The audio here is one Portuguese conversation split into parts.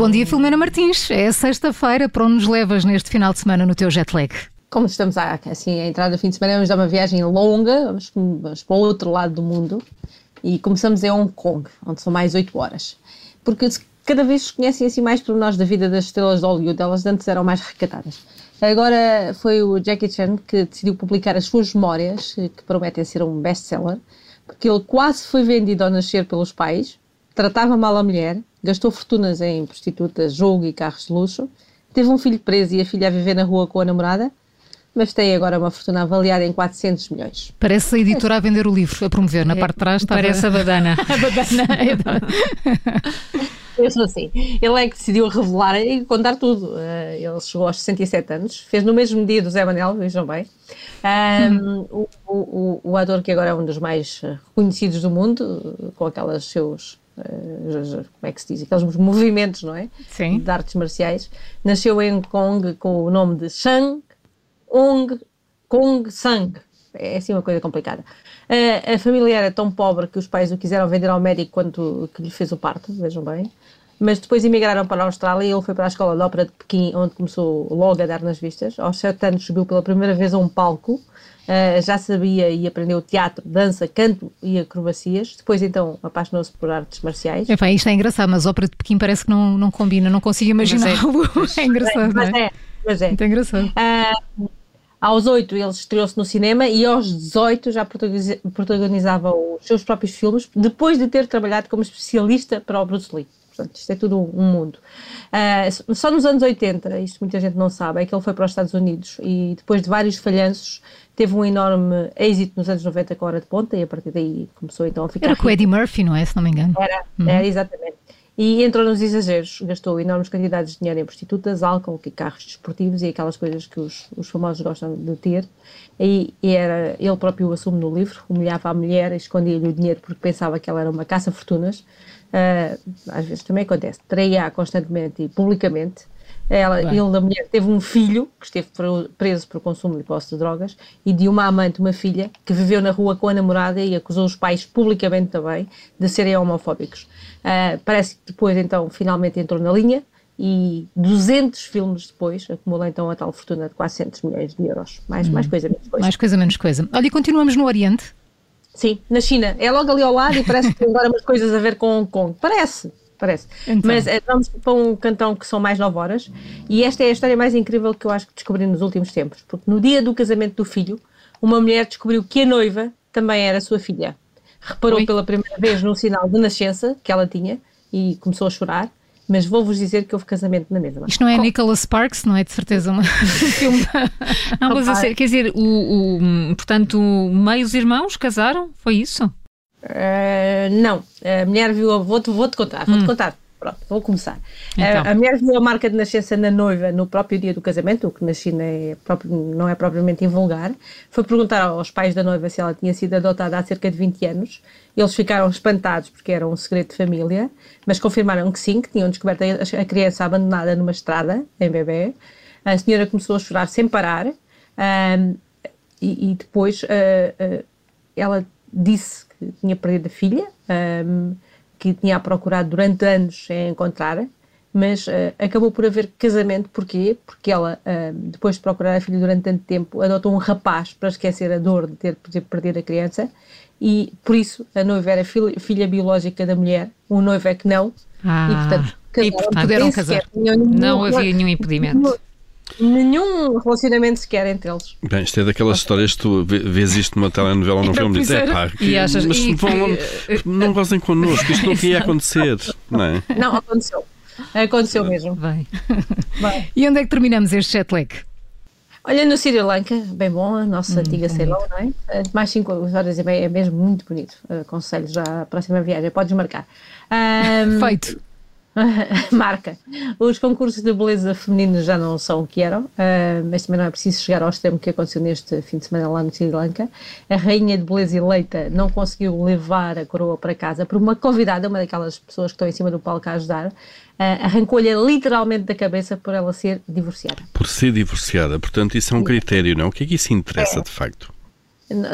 Bom dia, Filomena Martins. É sexta-feira. Para onde nos levas neste final de semana no teu jet lag? Como estamos a, assim, a entrar no fim de semana, vamos dar uma viagem longa, vamos, vamos para o outro lado do mundo e começamos em Hong Kong, onde são mais 8 horas. Porque cada vez se conhecem assim mais nós da vida das estrelas de Hollywood, elas antes eram mais recatadas. Agora foi o Jackie Chan que decidiu publicar as suas memórias, que prometem ser um best-seller, porque ele quase foi vendido ao nascer pelos pais, tratava mal a mulher, gastou fortunas em prostitutas, jogo e carros de luxo, teve um filho preso e a filha a viver na rua com a namorada, mas tem agora uma fortuna avaliada em 400 milhões. Parece a editora a vender o livro, a promover. Na é, parte de trás está Parece a badana. a badana. Eu sou assim. Ele é que decidiu revelar e contar tudo. Uh, ele chegou aos 67 anos, fez no mesmo dia do Zé Manel, vejam bem. Um, o, o, o, ator que agora é um dos mais reconhecidos do mundo, com aquelas seus como é que se diz, aqueles movimentos, não é? Sim. De artes marciais. Nasceu em Hong Kong com o nome de Shang Ong Kong Sang. É assim uma coisa complicada. A, a, família era tão pobre que os pais o quiseram vender ao médico quando que lhe fez o parto, vejam bem. Mas depois emigraram para a Austrália e ele foi para a Escola de Ópera de Pequim, onde começou logo a dar nas vistas. Aos sete anos subiu pela primeira vez a um palco Uh, já sabia e aprendeu teatro, dança, canto e acrobacias. Depois, então, apaixonou-se por artes marciais. Enfim, isto é engraçado, mas ópera de Pequim parece que não, não combina, não consigo imaginá-lo. É, é, engraçado. Mas é, mas é. Muito engraçado. Uh, aos 8 ele estreou-se no cinema e aos 18 já protagonizava os seus próprios filmes, depois de ter trabalhado como especialista para o Bruce Lee. Portanto, isto é tudo um mundo. Uh, só nos anos 80, isto muita gente não sabe, é que ele foi para os Estados Unidos e depois de vários falhanços teve um enorme êxito nos anos 90 com a Hora de Ponta e a partir daí começou então a ficar. Era com o Eddie Murphy, não é? Se não me engano. Era, uhum. era exatamente. E entrou nos exageros, gastou enormes quantidades de dinheiro em prostitutas, álcool, carros desportivos e aquelas coisas que os, os famosos gostam de ter. E, e, era, ele próprio o assume no livro, humilhava a mulher, escondia-lhe o dinheiro porque pensava que ela era uma caça-fortunas. Uh, às vezes também acontece, traía constantemente e publicamente. Ela, ele da mulher teve um filho que esteve preso por consumo e posse de drogas e de uma amante, uma filha, que viveu na rua com a namorada e acusou os pais publicamente também de serem homofóbicos. Uh, parece que depois, então, finalmente entrou na linha e 200 filmes depois acumula então a tal fortuna de 400 milhões de euros. Mais, hum. mais coisa, menos coisa. Mais coisa, menos coisa. Olha, e continuamos no Oriente? Sim, na China. É logo ali ao lado e parece que tem agora umas coisas a ver com Hong Kong. Parece, parece. Então. Mas é, vamos para um cantão que são mais 9 horas e esta é a história mais incrível que eu acho que descobri nos últimos tempos. Porque no dia do casamento do filho, uma mulher descobriu que a noiva também era sua filha. Reparou Oi? pela primeira vez no sinal de nascença que ela tinha e começou a chorar mas vou-vos dizer que houve casamento na mesma. Isto não é Com... Nicholas Sparks, não é de certeza uma não, mas assim, quer dizer, o, o, portanto, meios irmãos casaram? Foi isso? Uh, não, a mulher viu, vou-te vou -te contar, vou-te hum. contar. Pronto, vou começar. Então. A, a mulher viu a marca de nascença na noiva no próprio dia do casamento, o que na China é próprio, não é propriamente invulgar. Foi perguntar aos pais da noiva se ela tinha sido adotada há cerca de 20 anos. Eles ficaram espantados porque era um segredo de família, mas confirmaram que sim, que tinham descoberto a, a criança abandonada numa estrada, em bebê. A senhora começou a chorar sem parar um, e, e, depois uh, uh, ela disse que tinha perdido a filha. Um, que tinha procurado durante anos em encontrar, mas uh, acabou por haver casamento. Porquê? Porque ela, uh, depois de procurar a filha durante tanto tempo, adotou um rapaz para esquecer a dor de ter, de perdido a criança e, por isso, a noiva era filha, filha biológica da mulher, o noivo é que não. Ah, e, portanto, casaram, e, portanto puderam casar. Não havia nenhum impedimento nenhum relacionamento sequer entre eles. Bem, isto é daquelas histórias que tu vês isto numa telenovela ou num filme e dizes, é pá, que, achas, mas e, vão, não gozem connosco, isto não ia acontecer, não é? Não, aconteceu. Aconteceu mesmo. Bem. Bem. E onde é que terminamos este jet lag? Olha, no Sri Lanka, bem bom, a nossa hum, antiga Ceylon, não é? Eh, mais 5 horas e meia, é mesmo muito bonito. Aconselho já a próxima viagem, podes marcar. Um, Feito. marca. Os concursos de beleza feminino já não são o que eram, uh, mas também não é preciso chegar ao extremo que aconteceu neste fim de semana lá no Sri Lanka. A rainha de beleza eleita não conseguiu levar a coroa para casa por uma convidada, uma daquelas pessoas que estão em cima do palco a ajudar, uh, arrancou-lhe literalmente da cabeça por ela ser divorciada. Por ser divorciada, portanto, isso é um critério, não? O que é que isso interessa é. de facto?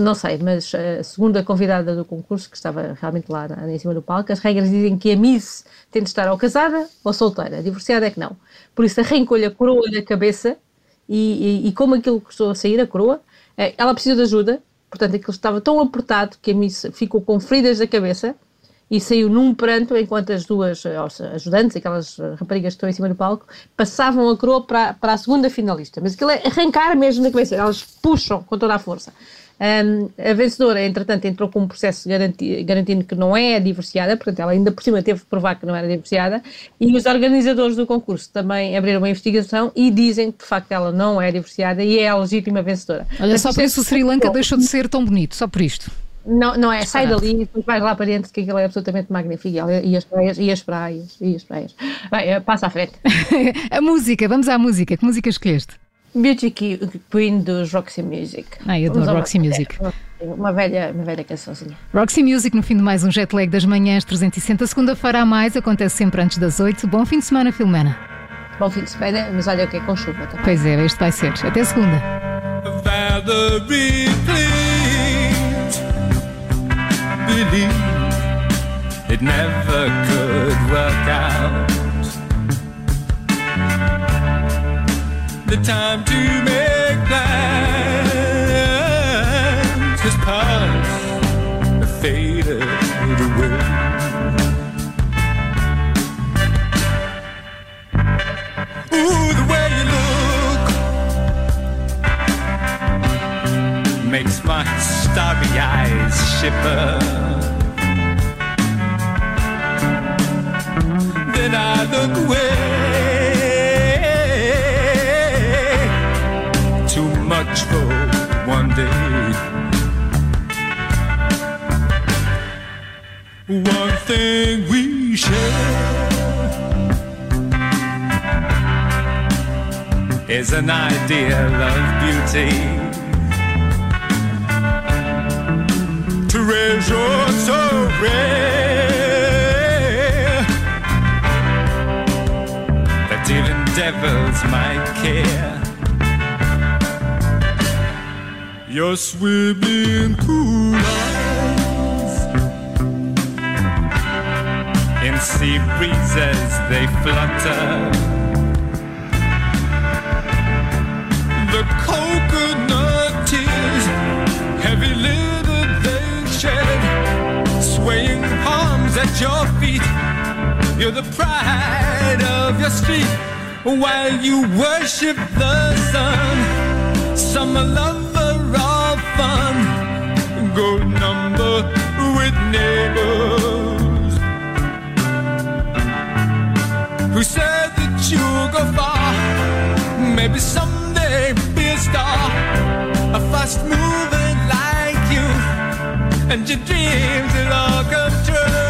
Não sei, mas uh, segundo a convidada do concurso, que estava realmente lá em cima do palco, as regras dizem que a Miss tem de estar ou casada ou solteira, divorciada é que não. Por isso arrancou-lhe a coroa da cabeça e, e, e, como aquilo custou a sair, a coroa, uh, ela precisou de ajuda, portanto aquilo estava tão apertado que a Miss ficou com feridas da cabeça e saiu num pranto enquanto as duas eh, ajudantes, aquelas raparigas que estão em cima do palco, passavam a coroa para, para a segunda finalista. Mas aquilo é arrancar mesmo na cabeça, elas puxam com toda a força. Um, a vencedora, entretanto, entrou com um processo garanti garantindo que não é divorciada, portanto, ela ainda por cima teve que provar que não era divorciada, e os organizadores do concurso também abriram uma investigação e dizem que, de facto, ela não é divorciada e é a legítima vencedora. Olha, só por isso o Sri Lanka deixou de ser tão bonito, só por isto. Não, não é, sai dali e depois vais lá para dentro, que aquilo é absolutamente magnífico. E as praias, e as praias, e as praias. Vai, eh, passa à frente. a música, vamos à música. Que música escolheste? Beauty Queen dos Roxy Music. Ah, eu adoro Roxy uma, Music. Uma velha, uma velha cançãozinha. Roxy Music no fim de mais um jet lag das manhãs 360. Segunda-feira a mais, acontece sempre antes das 8. Bom fim de semana, Filomena. Bom fim de semana, mas olha o que é com chuva também. Pois é, este vai ser. Até segunda. It never could work out. the time to make my starry eyes shipper. Then I look away. Too much for one day. One thing we share is an ideal of beauty. Care. Your swimming pool eyes In sea breezes they flutter The coconut tears Heavy lidded they shed Swaying palms at your feet You're the pride of your street While you worship the sun. Summer love fun, good number with neighbors. Who said that you'll go far, maybe someday be a star, a fast moving like you, and your dreams will all come true.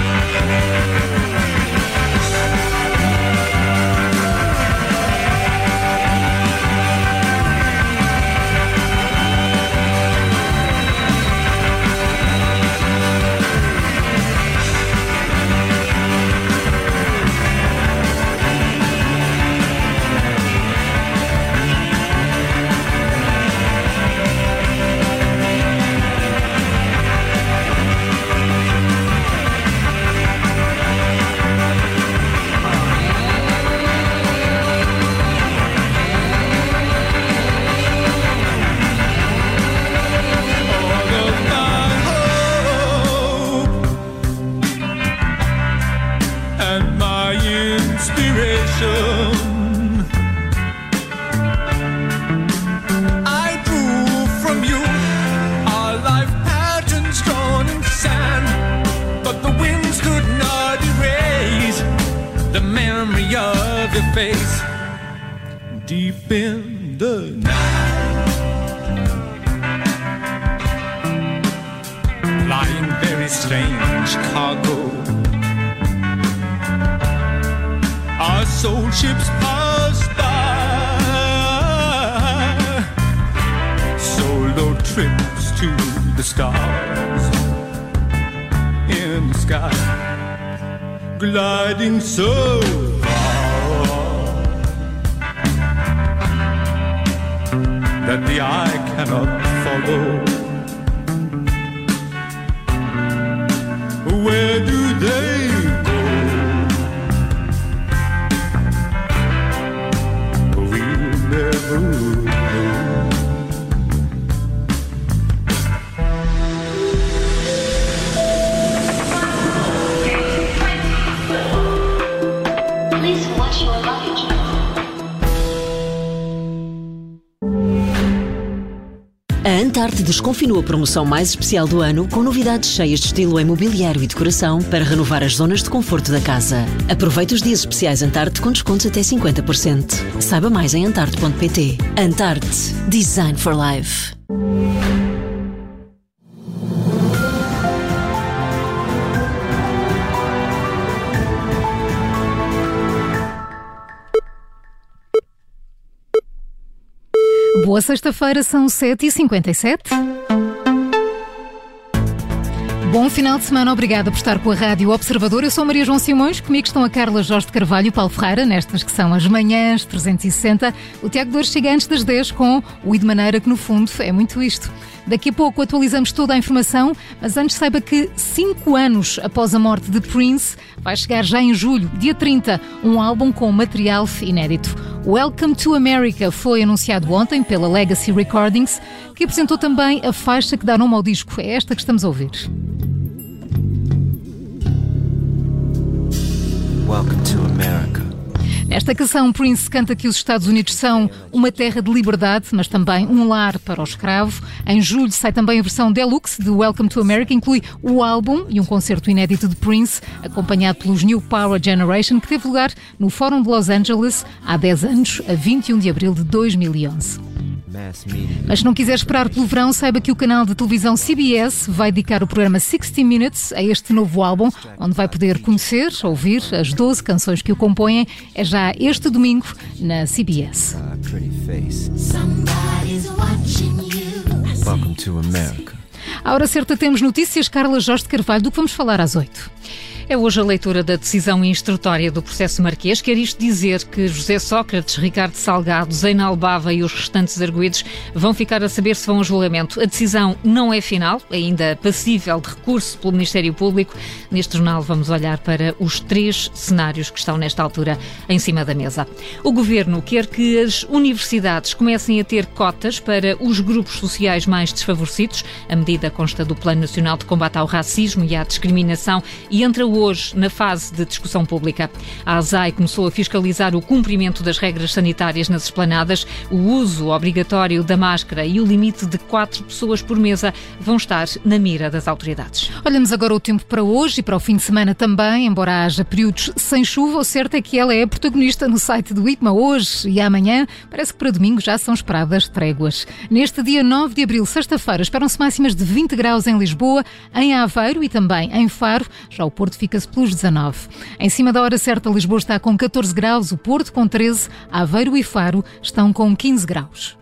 Música deep in the night. Lying very strange cargo. Our soul ships pass by. Solo trips to the stars in the sky. Gliding so that the eye cannot follow. Antarte desconfinou a promoção mais especial do ano com novidades cheias de estilo imobiliário e decoração para renovar as zonas de conforto da casa. Aproveite os dias especiais Antarte com descontos até 50%. Saiba mais em antarte.pt. Antarte. Design for Life. Boa sexta-feira, são 7h57. Bom final de semana, obrigada por estar com a Rádio Observador. Eu sou Maria João Simões, comigo estão a Carla Jorge de Carvalho e Paulo Ferreira, nestas que são as manhãs 360. O Tiago Dores chega antes das 10 com o I de Maneira, que no fundo é muito isto. Daqui a pouco atualizamos toda a informação, mas antes saiba que cinco anos após a morte de Prince, vai chegar já em julho, dia 30, um álbum com material inédito. Welcome to America foi anunciado ontem pela Legacy Recordings, que apresentou também a faixa que dá nome ao disco. É esta que estamos a ouvir. Welcome to. Nesta canção, Prince canta que os Estados Unidos são uma terra de liberdade, mas também um lar para o escravo. Em julho sai também a versão deluxe de Welcome to America, inclui o álbum e um concerto inédito de Prince, acompanhado pelos New Power Generation, que teve lugar no Fórum de Los Angeles há 10 anos, a 21 de abril de 2011. Mas se não quiser esperar pelo verão, saiba que o canal de televisão CBS vai dedicar o programa 60 Minutes a este novo álbum, onde vai poder conhecer, ouvir as 12 canções que o compõem. É já este domingo na CBS. À hora certa temos notícias. Carla Jorge de Carvalho, do que vamos falar às 8. É hoje a leitura da decisão instrutória do processo marquês. Quer isto dizer que José Sócrates, Ricardo Salgado, Zena Albava e os restantes arguídos vão ficar a saber se vão a julgamento. A decisão não é final, ainda passível de recurso pelo Ministério Público. Neste jornal vamos olhar para os três cenários que estão nesta altura em cima da mesa. O Governo quer que as universidades comecem a ter cotas para os grupos sociais mais desfavorecidos. A medida consta do Plano Nacional de Combate ao Racismo e à Discriminação e entra o hoje na fase de discussão pública. A ASAI começou a fiscalizar o cumprimento das regras sanitárias nas esplanadas, o uso obrigatório da máscara e o limite de quatro pessoas por mesa vão estar na mira das autoridades. Olhamos agora o tempo para hoje e para o fim de semana também, embora haja períodos sem chuva, o certo é que ela é protagonista no site do IPMA hoje e amanhã. Parece que para domingo já são esperadas tréguas. Neste dia 9 de abril, sexta-feira, esperam-se máximas de 20 graus em Lisboa, em Aveiro e também em Faro. Já o Porto fica fica-se pelos 19. Em cima da hora certa, Lisboa está com 14 graus, o Porto com 13, Aveiro e Faro estão com 15 graus.